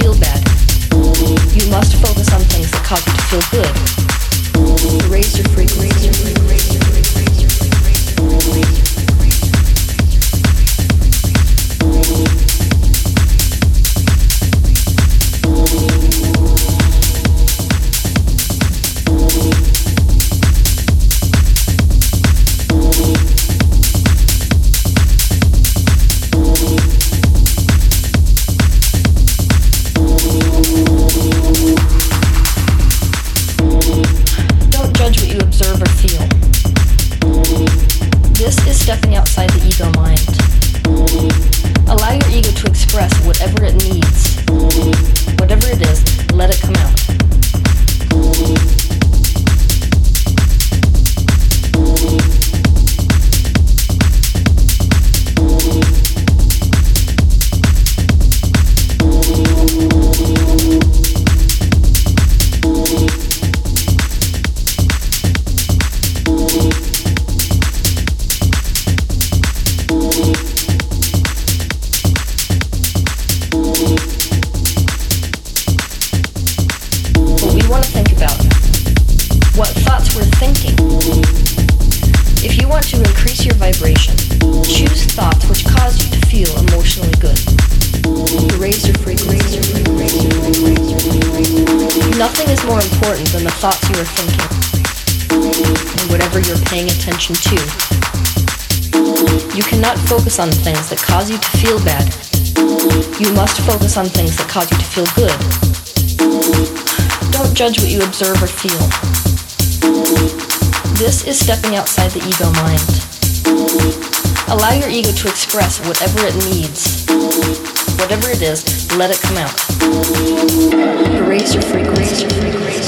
feel bad. You must focus on things that cause you to feel good. Raise your frequency. On things that cause you to feel good. Don't judge what you observe or feel. This is stepping outside the ego mind. Allow your ego to express whatever it needs. Whatever it is, let it come out. Erase your frequency.